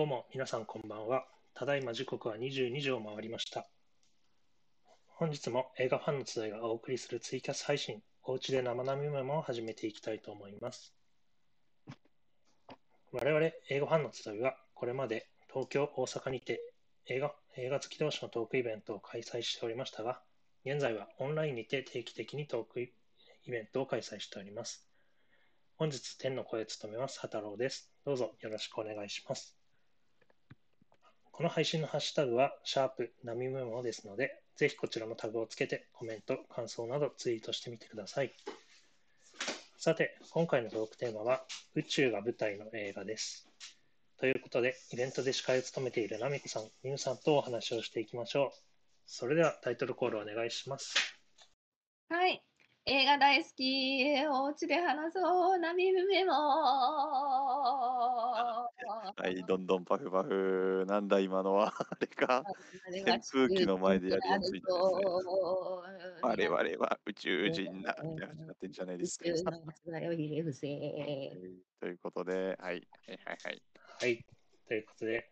どうも皆さんこんばんは。ただいま時刻は22時を回りました。本日も映画ファンの集いがお送りするツイキャス配信、おうちで生並みメモを始めていきたいと思います。我々映画ファンの集いはこれまで東京、大阪にて映画映画好き同士のトークイベントを開催しておりましたが、現在はオンラインにて定期的にトークイベントを開催しております。本日、天の声を務めます、畑郎です。どうぞよろしくお願いします。この配信のハッシュタグは、シャープナミメモですので、ぜひこちらのタグをつけてコメント、感想などツイートしてみてください。さて、今回のトークテーマは、宇宙が舞台の映画です。ということで、イベントで司会を務めているナミコさん、ミムさんとお話をしていきましょう。それではタイトルコールお願いします。はい。映画大好き。お家で話そう。ナミメモ。はい、どんどんパフパフ。なんだ今のは。あれか。扇風機の前でやるやつみたいですね我々は宇宙人だ。みたいな感じになってんじゃないですか。ということで、はい、はいはいはい。はい。ということで、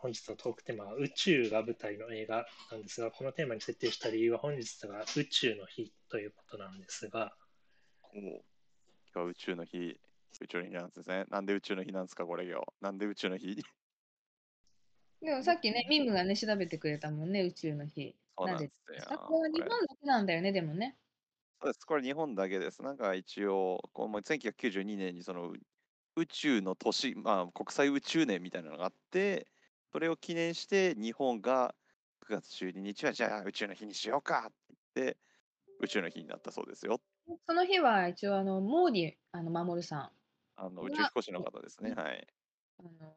本日のトークテーマは宇宙が舞台の映画なんですが、このテーマに設定した理由は本日が宇宙の日ということなんですが、今日は宇宙の日、宇宙の日なんですね。なんで宇宙の日なんですか、これ今日。なんで宇宙の日？でもさっきね、ミムがね、調べてくれたもんね、宇宙の日。そうなんでですよ。これは日本だけなんだよね、でもね。そうです。これ日本だけです。なんか一応、こうもう1992年にそのう宇宙の年、まあ、国際宇宙年みたいなのがあって、それを記念して日本が9月12日はじゃあ宇宙の日にしようかって言って、宇宙の日になったそうですよ。その日は一応、あの、モーディ、あの、守さん。あの宇宙飛行士の方ですね。はい。あの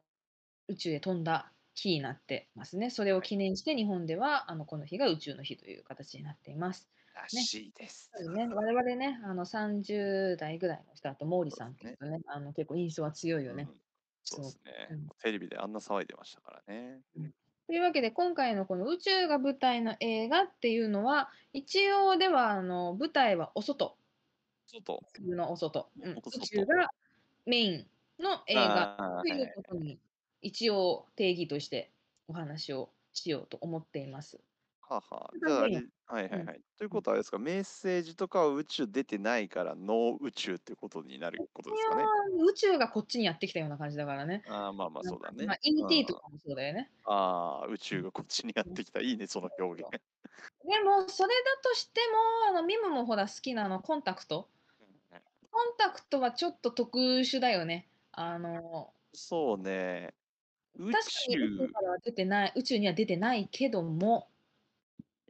宇宙へ飛んだ日になってますね。それを記念して日本ではあのこの日が宇宙の日という形になっています。らしいです。そうですね、我々ね、あの30代ぐらいの人、あと毛利さんっていうとね、あの結構印象は強いよね。うんそうですねうん。テレビであんな騒いでましたからね。というわけで今回のこの宇宙が舞台の映画っていうのは一応ではあの舞台はお外外。のお外、うんお外宇宙がメインの映画ということに一応定義としてお話をしようと思っています。はあはじゃあはいはいはい。ということはあれですか、メッセージとかは宇宙出てないから、ノー宇宙ってことになることですかね。宇宙がこっちにやってきたような感じだからね。ああ、まあまあそうだね。まあ、ET とかもそうだよね。ああ、宇宙がこっちにやってきた。いいね、その表現。でも、それだとしても、あのミムもほら好きなあのコンタクト。コンタクトはちょっと特殊だよね。あのそうね。宇確かに宇宙宙。からは出てない、宇宙には出てないけども、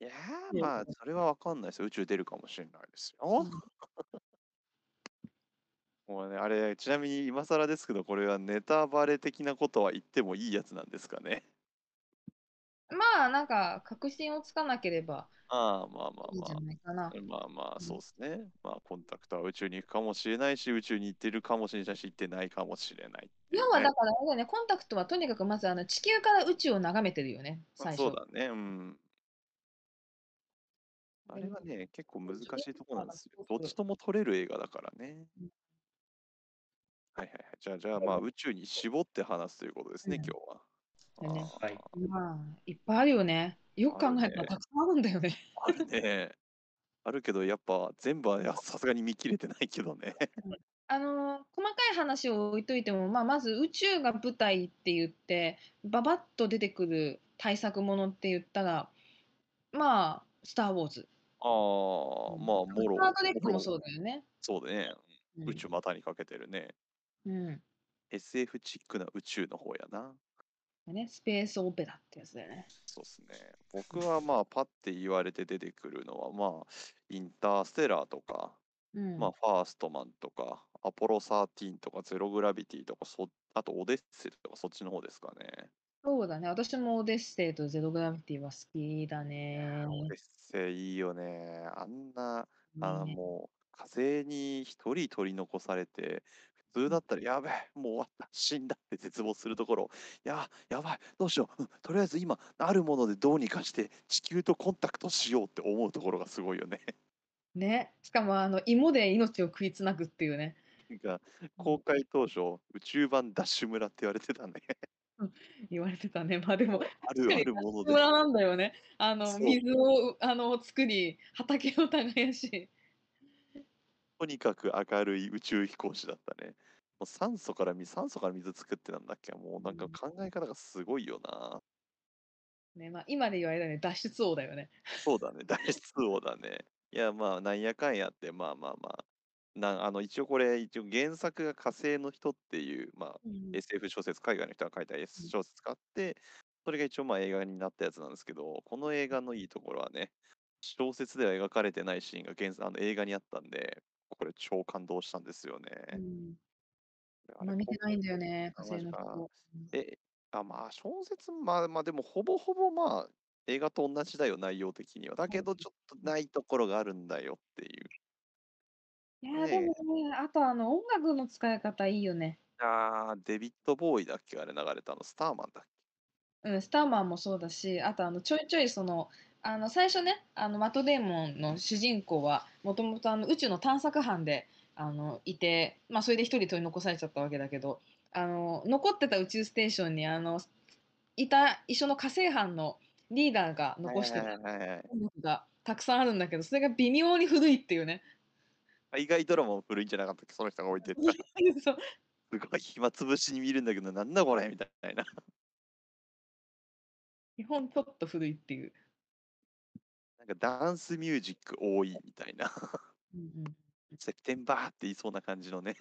いやー、まあ、それはわかんないですよ。宇宙出るかもしれないですよ。もうね、あれ、ちなみに今更ですけど、これはネタバレ的なことは言ってもいいやつなんですかね。まあなんか確信をつかなければああ、まあまあいいんじゃまあ。ないかな。まあまあ、うんそうですね。まあ、コンタクトは宇宙に行くかもしれないし、宇宙に行ってるかもしれないし、行ってないかもしれないっていうね要はだからあれだよね、コンタクトはとにかくまずあの地球から宇宙を眺めてるよね、最初。そうだね。うん。あれはね、結構難しいところなんですよ。どっちとも撮れる映画だからね。はいはいはい。じゃあ、じゃあ、まあ、宇宙に絞って話すということですね、うん今日は。でねはいまあ、いっぱいあるよね。よく考えたらたくさんあるんだよね。あるね。あるけど、やっぱ全部はやさすがに見切れてないけどね。あのー細かい話を置いといても、まあ、まず宇宙が舞台って言ってババッと出てくる大作ものって言ったらまあ「スター・ウォーズ」ああ、まあ、もろ。スター・トレックもそうだよね。そうだね。うん宇宙股にかけてるね。うん、SF チックな宇宙の方やな。ね、スペースオペラってやつだよね。そうですね。僕はまあ、パッて言われて出てくるのは、まあ、インターステラーとか、うんまあ、ファーストマンとか、アポロ13とか、ゼログラビティとか、そあとオデッセイとか、そっちの方ですかね。そうだね。私もオデッセイとゼログラビティは好きだね。オデッセイいいよね。あんな、あのねもう、風に一人取り残されて、普通だったら、やべえ、もう終わった、死んだって絶望するところ、いや、やばい、どうしよう、うんとりあえず今、あるものでどうにかして、地球とコンタクトしようって思うところがすごいよね。ね。しかもあの芋で命を食いつなぐっていうね。なんか公開当初、宇宙版ダッシュ村って言われてたね。言われてたね。まあでも、あるあるもので。村なんだよね。あの、水をあの作り、畑を耕し。とにかく明るい宇宙飛行士だったね。もう酸素から水、酸素から水作ってなんだっけ？もうなんか考え方がすごいよな。ね、まあ今で言われたね、脱出王だよね。そうだね、脱出王だね。いや、まあ、なんやかんやって、まあまあまあ。なあの一応これ、一応原作が火星の人っていう、まあ、うん、SF 小説、海外の人が書いた S 小説があって、それが一応まあ映画になったやつなんですけど、この映画のいいところはね、小説では描かれてないシーンが原あの映画にあったんで、これ超感動したんですよね。うん、あれまあ見てないんだよね、あ火星の人。え、あ、まあ小説、まあまあでもほぼほぼまあ映画と同じだよ、内容的には。だけどちょっとないところがあるんだよっていう。いやーねえでもね、あとあの音楽の使い方いいよね。ああ、デビッド・ボーイだっけあれ流れたの、スターマンだっうん、スターマンもそうだし、あとあのちょいちょいその、あの最初ね、あのマット・デーモンの主人公はもともとあの宇宙の探索班であのいて、まあ、それで一人取り残されちゃったわけだけど、あの残ってた宇宙ステーションにあのいた一緒の火星班のリーダーがけ残してたはいはいはいはい音楽がたくさんあるんだけど、それが微妙に古いっていうね。海外ドラマも古いんじゃなかったっけ？その人が置いてった。すごい暇つぶしに見るんだけど、なんだこれ？みたいな。基本ちょっと古いっていう。なんかダンスミュージック多いみたいな。うんセプテンバーって言いそうな感じのね。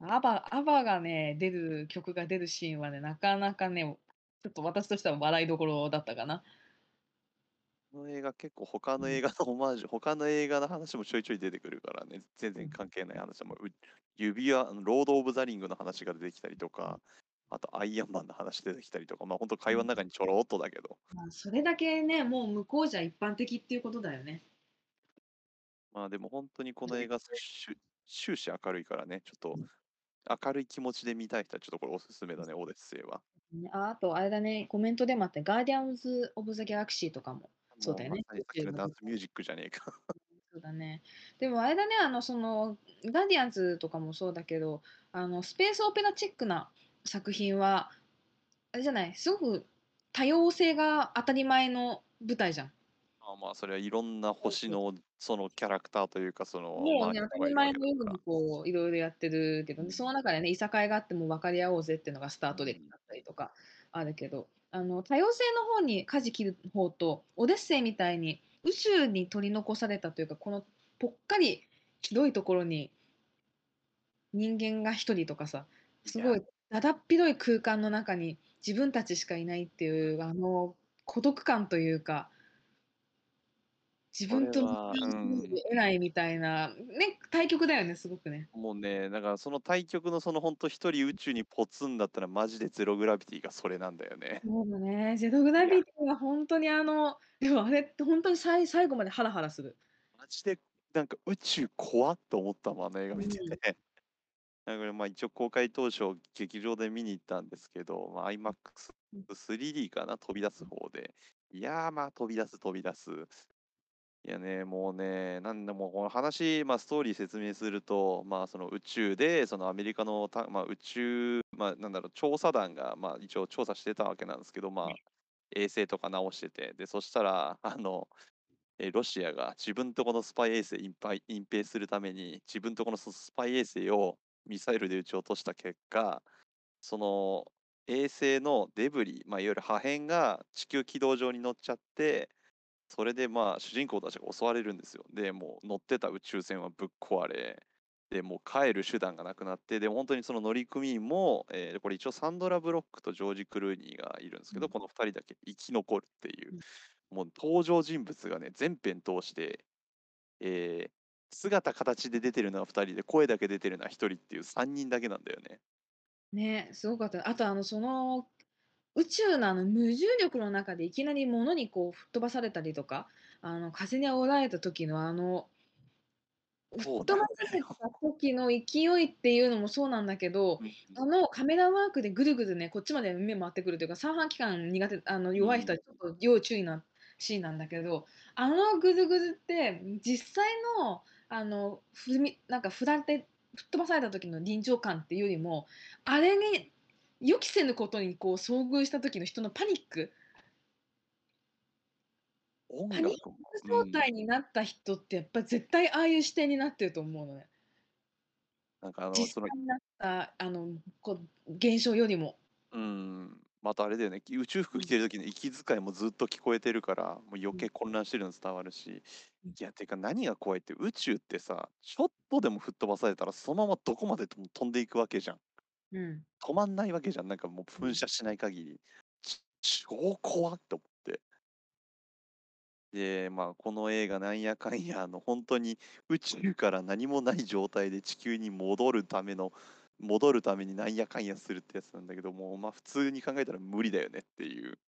うん、アバアバがね出る曲が出るシーンはねなかなかねちょっと私としては笑いどころだったかな。この映画結構他の映画のオマージュ、他の映画の話もちょいちょい出てくるからね、全然関係ない話も、う指輪、ロード・オブ・ザ・リングの話が出てきたりとか、あとアイアンマンの話出てきたりとか、まあ本当会話の中にちょろっとだけど、まあ、それだけねもう向こうじゃ一般的っていうことだよね。まあでも本当にこの映画、終終始明るいからね、ちょっと明るい気持ちで見たい人はちょっとこれおすすめだね、オデッセイは。ねああとあれだねコメントでもあって「ガーディアンズ・オブ・ザ・ギャラクシー」とかもそうだよねもまさダンスミュージックじゃねえか。そうだね。でもあれだね、あの、その、ガーディアンズとかもそうだけど、あの、スペースオペラチックな作品は、あれじゃない、すごく多様性が当たり前の舞台じゃん。まあまあ、それはいろんな星のそのキャラクターというか、その、もうね、まあ当たり前のようにこう、いろいろやってるけどね、その中でね、いさかいがあっても分かり合おうぜっていうのがスタートでだったりとかあるけど、あの、多様性の方に舵切る方と、オデッセイみたいに宇宙に取り残されたというか、このぽっかり広いところに人間が一人とかさ、すごいだだっ広い空間の中に自分たちしかいないっていう、あの孤独感というか、自分と向き合うんう得ないみたいな、ね、対極だよね、すごくね。もうね、だからその対極のその本当一人宇宙にポツンだったらマジでゼログラビティがそれなんだよね。そうだね、ゼログラビティは本当にあの、でもあれって本当に最最後までハラハラする。マジでなんか宇宙怖っと思ったもん、あの映画見てうんて。だからまあ一応公開当初劇場で見に行ったんですけど、まあ、IMAX3D かな飛び出す方で。いやーまあ飛び出す飛び出す。いやね、もうね、なんでもうこの話、まあ、ストーリー説明すると、まあ、その宇宙で、そのアメリカのた、まあ、宇宙、まあ、なんだろう、調査団が、まあ、一応調査してたわけなんですけど、まあ、衛星とか直してて、で、そしたら、あの、えーロシアが自分とこのスパイ衛星隠蔽隠蔽するために、自分とこのそスパイ衛星をミサイルで撃ち落とした結果、その衛星のデブリ、まあ、いわゆる破片が地球軌道上に乗っちゃって、それでまあ主人公たちが襲われるんですよ。で、もう乗ってた宇宙船はぶっ壊れ、で、もう帰る手段がなくなって、で、本当にその乗組員も、えーこれ一応サンドラ・ブロックとジョージ・クルーニーがいるんですけど、うん。この2人だけ生き残るっていう。うん、もう登場人物がね、全編通して、えー姿形で出てるのは2人で、声だけ出てるのは1人っていう3人だけなんだよね。ね、すごかった。あとあのその宇宙のあの無重力の中でいきなり物にこう吹っ飛ばされたりとか、あの風に煽られた時のあの吹っ飛ばされた時の勢いっていうのもそうなんだけど、あのカメラワークでぐるぐるね、こっちまで目回ってくるというか、三半規管苦手、あの弱い人はちょっと要注意なシーンなんだけど、あのぐるぐるって実際のあの踏みなんか振られて吹っ飛ばされた時の臨場感っていうよりも、あれに予期せぬことにこう遭遇した時の人のパニック音パニッ。ク状態になった人ってやっぱ絶対ああいう視点になってると思うのね。なんかあの、実際になったあのこう現象よりも。うん、またあれだよね、宇宙服着てる時の息遣いもずっと聞こえてるから、もう余計混乱してるの伝わるし、うんいや、てか何が怖いって宇宙ってさ、ちょっとでも吹っ飛ばされたらそのままどこまでとも飛んでいくわけじゃん。うん。止まんないわけじゃん。なんかもう噴射しない限り。ち超怖って思って。で、まあ、この映画なんやかんや、あの、本当に宇宙から何もない状態で地球に戻るための、戻るためになんやかんやするってやつなんだけども、まあ、普通に考えたら無理だよねっていう。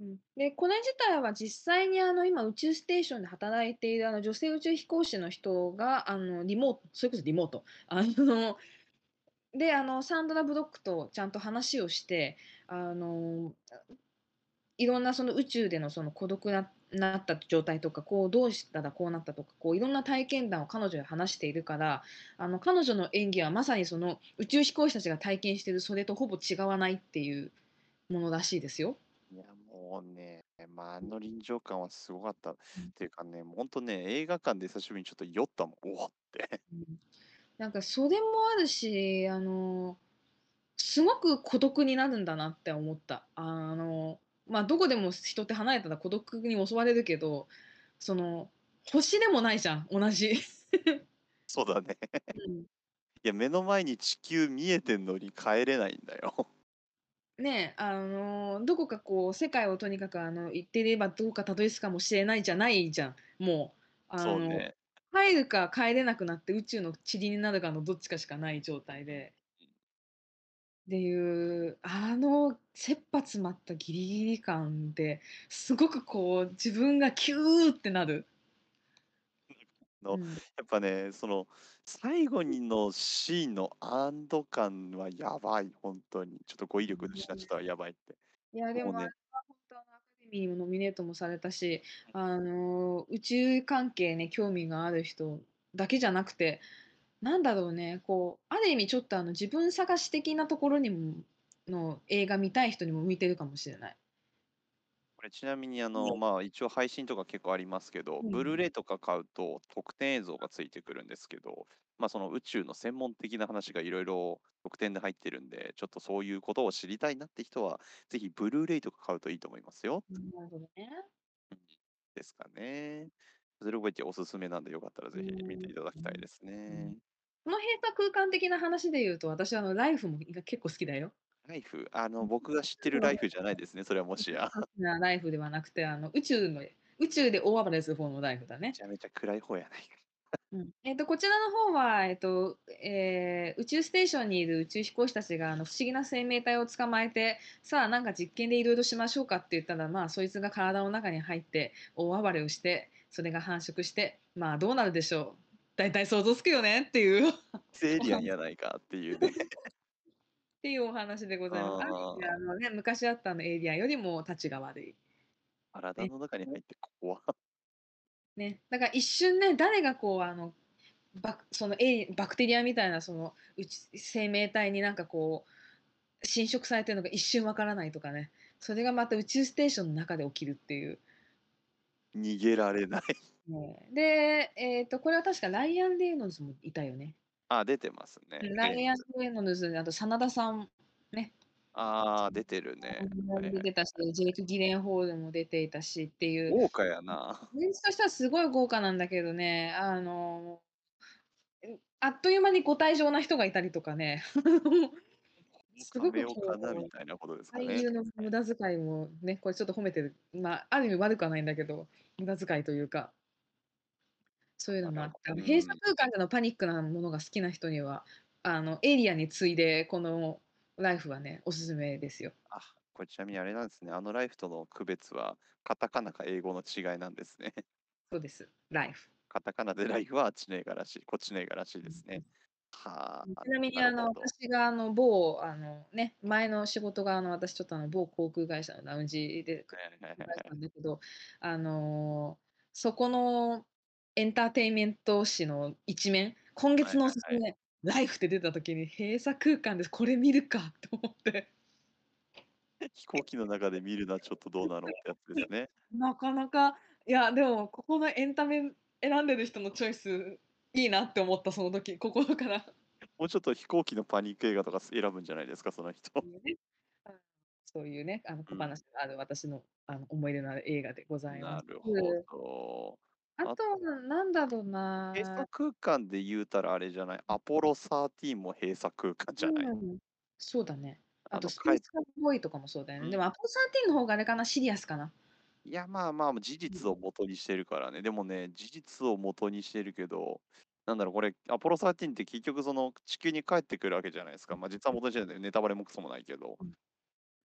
うんでこれ自体は実際にあの今宇宙ステーションで働いているあの女性宇宙飛行士の人があのリモートそれこそリモートあのであのサンドラ・ブロックとちゃんと話をしてあのいろんなその宇宙でのその孤独ななった状態とかこうどうしたらこうなったとかこういろんな体験談を彼女に話しているからあの彼女の演技はまさにその宇宙飛行士たちが体験しているそれとほぼ違わないっていうものらしいですよ。いや、もうね、まあ、あの臨場感はすごかった。っうんていうかね、本当ね、映画館で久しぶりにちょっと酔ったもん。おおって。うんなんかそれもあるしあのすごく孤独になるんだなって思ったあのまあどこでも人って離れたら孤独に襲われるけどその星でもないじゃん同じ、そうだね。うんいや、目の前に地球見えてんのに帰れないんだよ。ねあのどこかこう世界をとにかくあの行っていればどうかたどり着くかもしれないじゃないじゃんもうあのね。帰るか帰れなくなって宇宙の塵になるかのどっちかしかない状態で。っていうあの切羽詰まったギリギリ感ですごくこう自分がキューってなる。のうんやっぱね、その最後にのシーンの安堵感はやばい、本当に。ちょっと語彙力失っちゃったわ、やばいって。いやでもね本当あのアカデミーにもノミネートもされたしあの宇宙関係ね興味がある人だけじゃなくてなんだろうねこうある意味ちょっとあの自分探し的なところにもの映画見たい人にも向いてるかもしれない。これちなみにあの、まあ一応配信とか結構ありますけど、うんブルーレイとか買うと特典映像がついてくるんですけど、まあその宇宙の専門的な話がいろいろ特典で入ってるんで、ちょっとそういうことを知りたいなって人は、ぜひブルーレイとか買うといいと思いますよ。なるほどね。ですかね。ゼロベティおすすめなんでよかったらぜひ見ていただきたいですね。この閉鎖空間的な話で言うと私はあのライフも結構好きだよ。ライフ、あの、僕が知ってるライフじゃないですね、それはもしや。なライフではなくてあの宇宙の宇宙で大暴れする方のライフだねめ。ちゃめちゃ暗い方やないか。うんえっとこちらの方は、えっとえー宇宙ステーションにいる宇宙飛行士たちがあの不思議な生命体を捕まえてさあなんか実験でいろいろしましょうかって言ったらまあそいつが体の中に入って大暴れをしてそれが繁殖してまあどうなるでしょう大体想像つくよねっていうっエイリアンやないかっていうね。ていうお話でございます。ああのね、昔あったあのエイリアンよりも立ちが悪い。体の中に入って怖ね、だから一瞬ね誰がこうあのバクそのエイバクテリアみたいなそのうち生命体になんかこう侵食されてるのが一瞬わからないとかねそれがまた宇宙ステーションの中で起きるっていう。逃げられない。ね、で、えー、とこれは確かライアン・レイノルズもいたよね。あ、出てますね。ライアン・レイノルズあと真田さんああ、出てるね。出てたし、ジェイク・ギレンホールも出ていたしっていう。豪華やな。メンツとしてはすごい豪華なんだけどね、あのあっという間にご退場な人がいたりとかね、すごくみたいなことですかね俳優。の無駄遣いもね、これちょっと褒めてる、まあ、ある意味悪くはないんだけど、無駄遣いというか、そういうのもあって、あのうん閉鎖空間でのパニックなものが好きな人には、あのエイリアンに次いで、このライフはね、おすすめですよ。あ、これちなみにあれなんですね。あのライフとの区別は、カタカナか英語の違いなんですね。そうです、ライフ。カタカナでライフはあっちの映画らしい、こっちの映画らしいですね。はあ。ちなみにあの私があの某あの、ね、前の仕事があの私ちょっとあの某航空会社のラウンジであのーそこのエンターテインメント誌の一面今月のおすすめ、ライフって出た時に閉鎖空間でこれ見るかと思って飛行機の中で見るのはちょっとどうなのってやつですね。なかなかいやでもここのエンタメ選んでる人のチョイスいいなって思ったその時心から。もうちょっと飛行機のパニック映画とか選ぶんじゃないですか、その人。そういうね、あの小うん話がある私のあの思い出のある映画でございます。なるほど。あとはなんだろうな。閉鎖空間で言うたらあれじゃない、アポロ13も閉鎖空間じゃない？うんそうだね。あと、のスペースカーボーイとかもそうだよね。うんでも、アポロ13の方があれかな、シリアスかな。いや、まあまあ、事実を元にしてるからね。でもね、事実を元にしてるけど、なんだろう、これ、アポロ13って結局、その地球に帰ってくるわけじゃないですか。まあ、実は元にしてるんで、ネタバレもクソもないけどうん。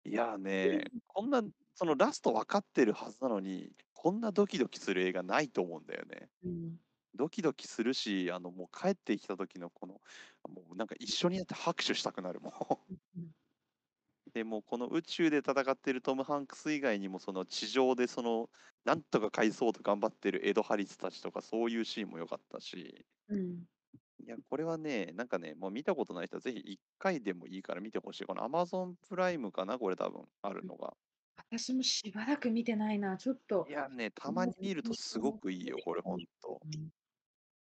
いやーね、こんな、そのラスト分かってるはずなのに、こんなドキドキする映画ないと思うんだよね。うん。ドキドキするし、あの、もう帰ってきた時のこの、もうなんか一緒になって拍手したくなるもん。うんでもこの宇宙で戦ってるトム・ハンクス以外にもその地上でそのなんとか返そうと頑張ってるエド・ハリスたちとかそういうシーンも良かったしうん。いやこれはねなんかねもう見たことない人はぜひ1回でもいいから見てほしいこの Amazon プライムかなこれ多分あるのが私もしばらく見てないな、ちょっとい。やねたまに見るとすごくいいよこれほんと。うん。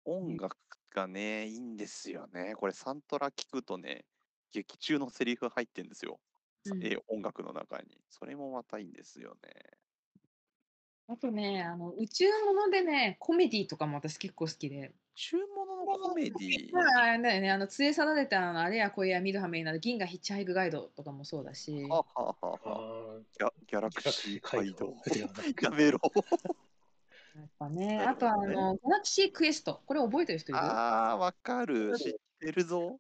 音楽がねいいんですよね。これサントラ聞くとね劇中のセリフ入ってんですよ、さうん。え音楽の中に。それもまたいいんですよね。あとね、あの宇宙ものでね、コメディとかも私結構好きで。中物のコメディまあ、あれだよね、あの、連れ去られたあのあれやこれや見るはめになる銀河ヒッチハイクガイドとかもそうだし。はあはあはあはああギャギャラークシー街道。ではなくやめろ。やっぱ ね、あとあの、ギャラクシークエスト。これ覚えてる人いる？ああ、わかる。知ってるぞ。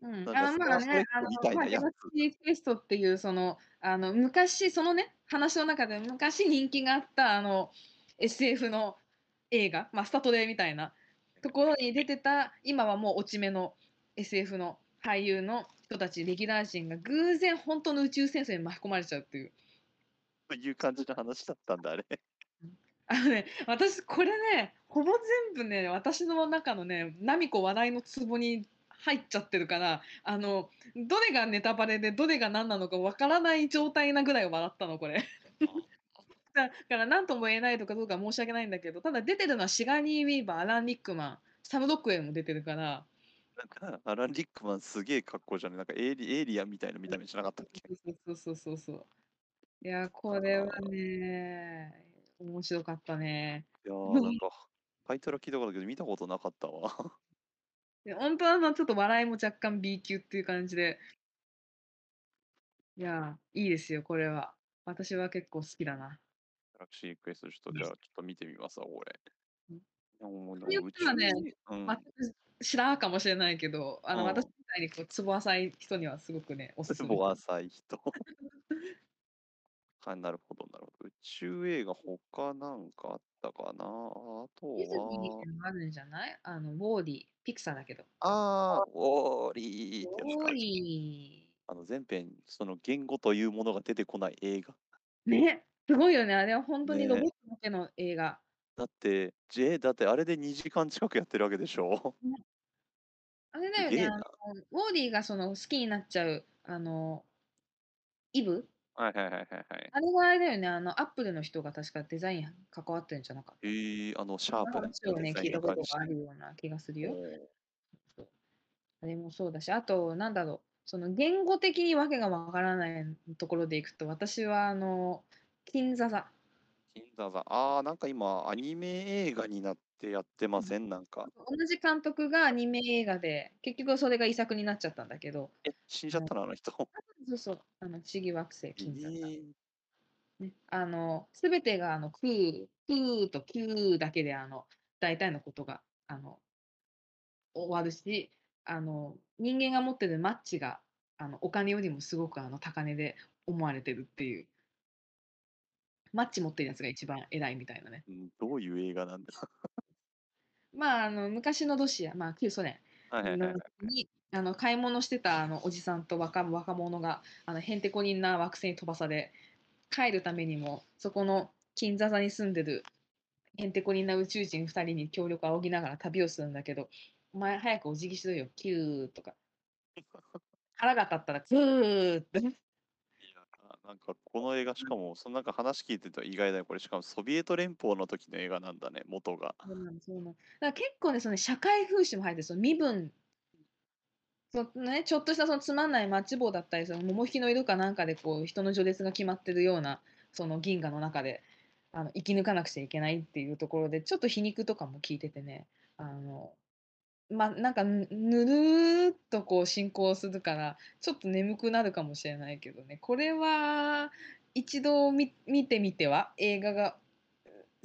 うん、なんかあのまあね、あのまあ、ギャラクシークエストっていう、その、あの、昔、そのね、話の中で昔人気があった、あの、SF の映画、まあ、スタトレみたいなところに出てた、今はもう落ち目の SF の俳優の人たち、レギュラー陣が偶然本当の宇宙戦争に巻き込まれちゃうっていう。という感じの話だったんだ、あれ。あのね、私、これね、ほぼ全部ね、私の中のね、ナミコ笑いのツボに入っちゃってるから、あの、どれがネタバレで、どれが何なのかわからない状態なぐらい笑ったの、これ。だから、何とも言えないとかどうか申し訳ないんだけど、ただ出てるのはシガニー・ウィーバー、アラン・リックマン、サム・ロックウェルも出てるから、なんか、アラン・リックマンすげえ格好じゃねなんかエイリエイリアンみたいな見た目しなかったっけ？そうそうそうそうそう。いや、これはね、面白かったね。いやー、なんか、タイトルは聞いたことけど見たことなかったわ。で本当はあのちょっと笑いも若干 B 級っていう感じで。いやー、いいですよ、これは。私は結構好きだな。ギャラクシークエスト、ちょっとじゃあ、ちょっと見てみますわ、これ。うんいやもうということはねうん、知らんかもしれないけど、あの、うん私みたいにこう、ツボ浅い人にはすごくね、おすすめ。ツボ浅い人。はい、なるほど、なるほど。宇宙映画、他なんかあったかな？あとディズニは、ーもあるんじゃない？あの、ウォーリー、ピクサーだけど。あー、ウォーリーウォーリあの前編、その言語というものが出てこない映画。ー。ね、すごいよね。あれは本当にねロボットだけの映画。だって、J、だってあれで2時間近くやってるわけでしょ？あれだよね、あのウォーリーがその好きになっちゃう、あの、イブ？はいはいはいはいはい。あれがあれだよね、あの、アップルの人が確かデザイン関わってるんじゃなかった？えー、あの、シャープな話をね、聞いたことがある。るような気がするよ。おそうあれもそうだし、あと、なんだろう、その言語的にわけがわからないところでいくと、私は、あの、金座座。金座座。あー、なんか今、アニメ映画になってやってません？なんか。同じ監督がアニメ映画で、結局それが遺作になっちゃったんだけど、え、死んじゃったの？あの人。そうそう、あの、不思議惑星え金座座。ー、ね、あの、すべてが、あの、空、空と空だけで、あの、大体のことが、あの、終わるし、あの、人間が持ってるマッチが、あの、お金よりもすごく、あの、高値で思われてるっていう。マッチ持ってるやつが一番偉いみたいなね。うんどういう映画なんだまあ、あの、昔のロシア、まあ、旧ソ連に、あの、買い物してた、あの、おじさんと若若者が、あの、へんてこりんな惑星に飛ばされ、帰るためにも、そこの金座座に住んでる、へんてこりんな宇宙人2人に協力を仰ぎながら旅をするんだけど、お前早くお辞儀しろよ、キューとか。腹が立ったら、クーって。なんかこの映画しかもそのなんか話聞いてたら意外だよこれ。しかもソビエト連邦の時の映画なんだね元が。そうなの、そうなの。だから結構ね、そのね社会風刺も入ってる、その身分、そのね、ちょっとしたそのつまんないマッチ棒だったり、その桃引きの色かなんかでこう人の序列が決まってるような、その銀河の中であの生き抜かなくちゃいけないっていうところで、ちょっと皮肉とかも聞いててね、あの、まあなんかぬるーっとこう進行するからちょっと眠くなるかもしれないけどねこれは一度見てみては？映画が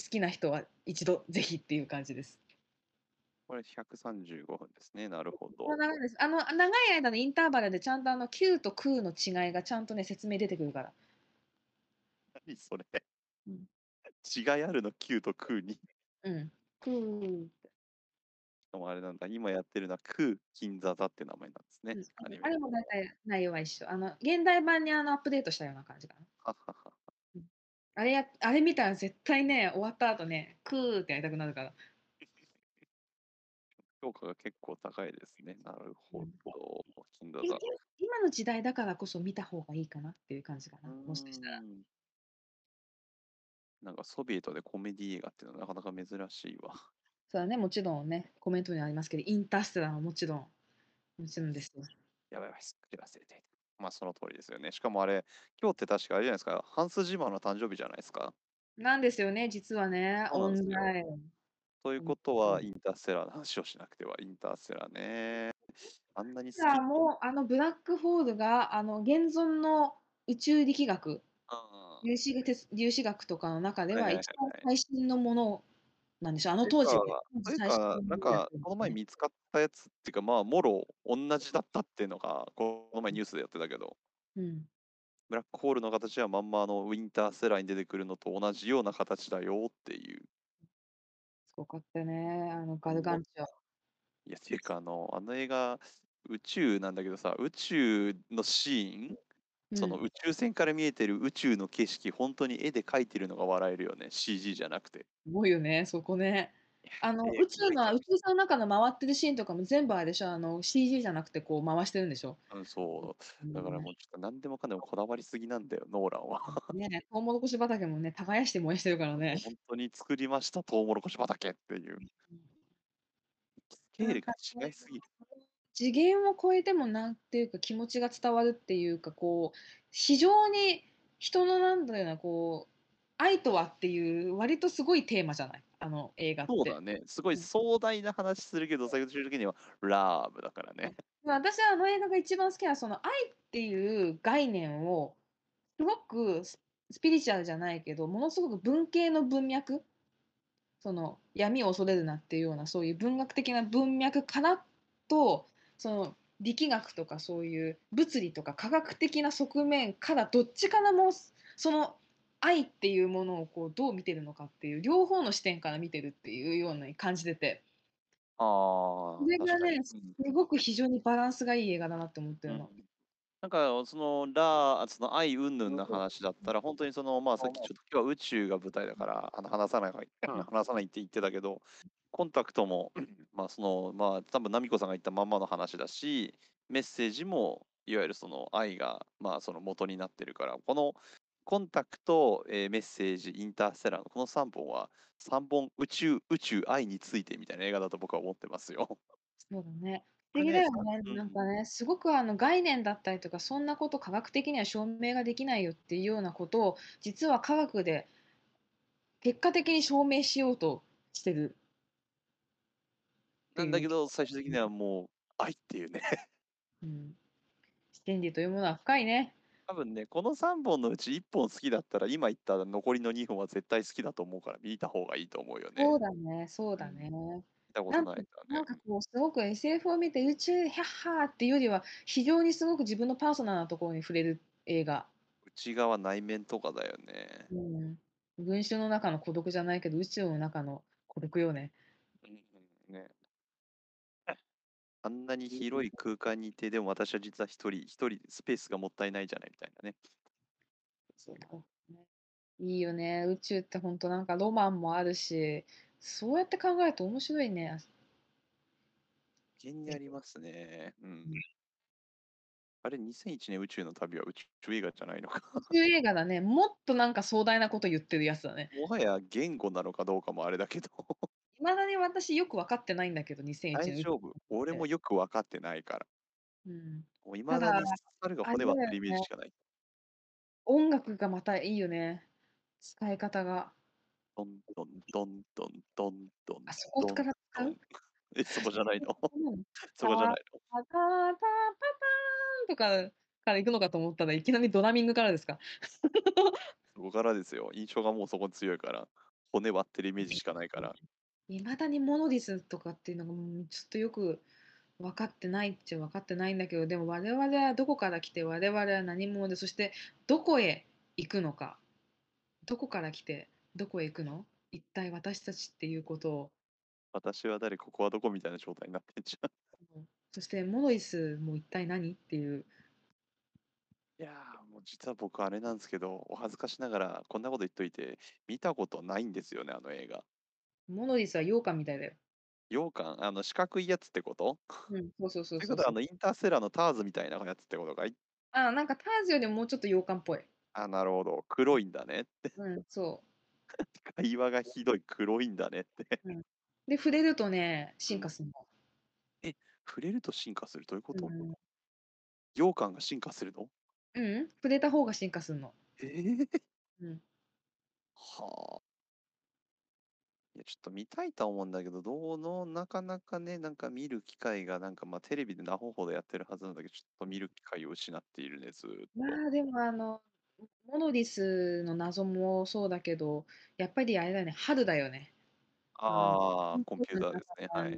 好きな人は一度ぜひっていう感じです。これ135分ですね。なるほど。長いです。あの長い間のインターバルでちゃんとあの9と9の違いがちゃんとね説明出てくるから。何それ、うん、違いあるの？Q と9に。うん。9もあれなんだ、今やってるのは空金座座って名前なんですね、うんあれ。も大体内容は一緒。あの、現代版にあのアップデートしたような感じかな。あれや、あれ見たら絶対ね、終わった後ね、クーってやりたくなるから。評価が結構高いですね。なるほど。金座座。今の時代だからこそ見た方がいいかなっていう感じかな。もしかしたら。なんかソビエトでコメディ映画っていうのはなかなか珍しいわ。そうだねもちろんねコメントにありますけどインターステラーももちろんもちろんですよ。やばいやばい、すっかり忘れていた。まあその通りですよね。しかもあれ、今日って確かあれじゃないですか、ハンス・ジマーの誕生日じゃないですか。なんですよね実はねオそうなんですよンライン。ということは、インターステラーの話をしなくては、インターステラーね。あんなに好き。じゃあもうあのブラックホールがあの現存の宇宙力学うん粒子が鉄粒子学とかの中ではいはいはいは一番最新のものなんでしょう。あの当時というかというか、なんか、この前見つかったやつっていうか、まあ、もろ同じだったっていうのが、この前ニュースでやってたけど、うん、ブラックホールの形はまんまあのウィンターステラーに出てくるのと同じような形だよっていう。すごかったねあのガルガンチョいや、ていうか、あの、あの映画、宇宙なんだけどさ、宇宙のシーン、そのうん宇宙船から見えてる宇宙の景色、本当に絵で描いてるのが笑えるよね、CG じゃなくて。すごいよねそこねあのえー宇宙の宇宙船の中の回ってるシーンとかも全部あれでしょ？あの CG じゃなくてこう回してるんでしょ、うん、そう。うんだからもうちょっと何でもかんでもこだわりすぎなんだよ、ノーランは。ねトウモロコシ畑もね耕して燃やしてるからね本当に作りました、トウモロコシ畑っていう。スケールが違いすぎる。次元を超えてもなんていうか気持ちが伝わるっていうかこう非常に人のなんだろうなこう愛とはっていう割とすごいテーマじゃない？あの映画って。そうだね。すごいうん壮大な話するけど、最終的にはラブだからね。まあ私はあの映画が一番好きなその愛っていう概念をすごくススピリチュアルじゃないけどものすごく文系の文脈？その闇を恐れるなっていうようなそういう文学的な文脈からとその力学とかそういう物理とか科学的な側面からどっちからもその愛っていうものをこうどう見てるのかっていう両方の視点から見てるっていうような感じてて。ああ、それがねうん。すごく非常にバランスがいい映画だなって思ってるの。なんかそのラその愛云々の話だったら本当にそのまあさっきちょっと今日は宇宙が舞台だからあの話さない 話さないって言ってたけどコンタクトも まあそのまあ多分奈美子さんが言ったまんまの話だしメッセージもいわゆるその愛がまあその元になってるからこのコンタクト、えーメッセージインターステラーのこの3本は3本宇宙宇宙愛についてみたいな映画だと僕は思ってますよ。そうだね。不思議だよね。うんなんかね、すごくあの概念だったりとか、そんなこと科学的には証明ができないよっていうようなことを、実は科学で結果的に証明しようとしてる。なんだけど最終的にはもう愛っていうね。うん。真理というものは深いね。多分ね、この3本のうち1本好きだったら、今言った残りの2本は絶対好きだと思うから、見た方がいいと思うよね。そう見だね、そうだね。たことないか。なんかこう、すごく SF を見て宇宙ヒャッハーっていうよりは、非常にすごく自分のパーソナルなところに触れる映画。内側内面とかだよね。うん。群衆の中の孤独じゃないけど、宇宙の中の孤独よね。うんうんね あんなに広い空間にいて、でも私は実は一人、一人スペースがもったいないじゃないみたいなね。そうだねいいよね。宇宙って本当なんかロマンもあるし、そうやって考えると面白いね。無限にありますね。うん。あれ、2001年宇宙の旅は宇宙映画じゃないのか。宇宙映画だね。もっとなんか壮大なこと言ってるやつだね。もはや言語なのかどうかもあれだけど。いまだに私よく分かってないんだけど、2001年。大丈夫。俺もよく分かってないから。うん。もう未だに猿が骨割ってるイメージしかない。音楽がまたいいよね。使い方が。ドンドンドンドンドンドンあそこから使う？え、そこじゃないの？うん そこじゃないの？パタパタパターンとかから行くのかと思ったらいきなりドラミングからですか？そこからですよ。印象がもうそこに強いから。骨割ってるイメージしかないから。いまだにモノディスとかっていうのがちょっとよく分かってないっちゃ分かってないんだけどでも我々はどこから来て我々は何者でそしてどこへ行くのかどこから来てどこへ行くの？一体私たちっていうことを私は誰、ここはどこ？みたいな状態になってんじゃん。そしてモノディスも一体何？っていういやー、もう実は僕あれなんですけど、お恥ずかしながらこんなこと言っといて、見たことないんですよね、あの映画。モノディスは羊羹みたいだよ。羊羹、あの四角いやつってこと？うん、そうそうそうというそうことはあのインターステラーのターズみたいなやつってことかい？あなんかターズよりももうちょっと羊羹っぽい。あ、なるほど。黒いんだねって。うん、そ 会話がひどい黒いんだねって。う。で、触れるとね、進化するの。触れると進化する？どういうこと、うん、羊羹が進化するの？うん、触れた方が進化するの。えー、うん、はあ。いや、ちょっと見たいとは思うんだけど、どうの、なかなかね、なんか見る機会が、なんかまあテレビで何本ほどやってるはずなんだけど、ちょっと見る機会を失っているね、ずーっと。まあでもあの、モノディスの謎もそうだけど、やっぱりあれだよね、春だよね。ああ、コンピューターですね。はい。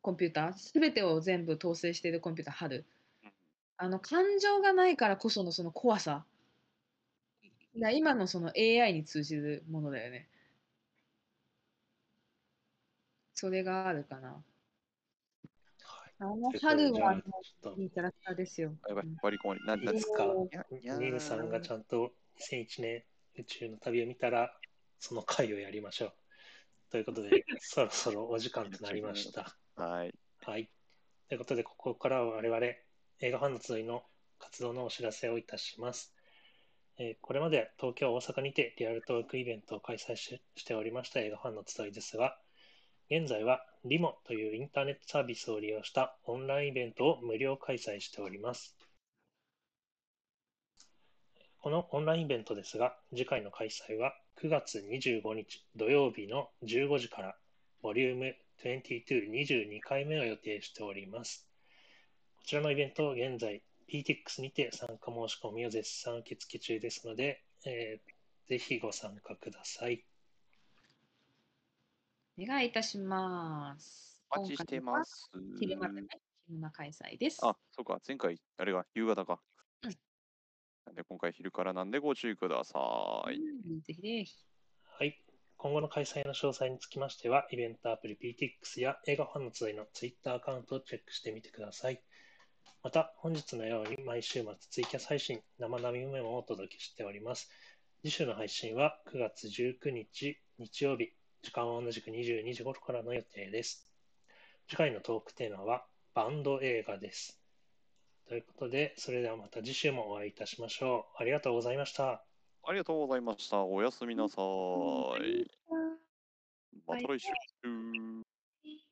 コンピューター、すべてを全部統制しているコンピューター、春。うんあの感情がないからこそのその怖さ。な今のその AI に通じるものだよね。それがあるかな。はいあの春はじゃあちょっといいキャラクターですよ。やばいうん、割り込まれ、いつかニムさんがちゃんと2001年宇宙の旅を見たら、その回をやりましょう。ということで、そろそろお時間となりました。はい。はい。ということで、ここからは我々、映画ファンの集いの活動のお知らせをいたします。えーこれまで東京、大阪にてリアルトークイベントを開催ししておりました映画ファンの集いですが、現在はリモというインターネットサービスを利用したオンラインイベントを無料開催しております。このオンラインイベントですが、次回の開催は9月25日土曜日の15時から、ボリューム22、22回目を予定しております。こちらのイベント、現在、PTX にて参加申し込みを絶賛受付中ですので、えーぜひご参加ください。お願いいたします。お待ちしてます。今回は昼間でね、昼間開催です。あ、そうか、前回、あれが夕方か。うんなんで今回昼からなんでご注意ください。うんぜひぜひ。はい。今後の開催の詳細につきましては、イベントアプリ PTX や映画ファンの集いの Twitter アカウントをチェックしてみてください。また、本日のように毎週末ツイキャス配信、生並みメモをお届けしております。次週の配信は9月19日日曜日、時間は同じく22時頃からの予定です。次回のトークテーマはバンド映画です。ということで、それではまた次週もお会いいたしましょう。ありがとうございました。ありがとうございました。おやすみなさい。また来週。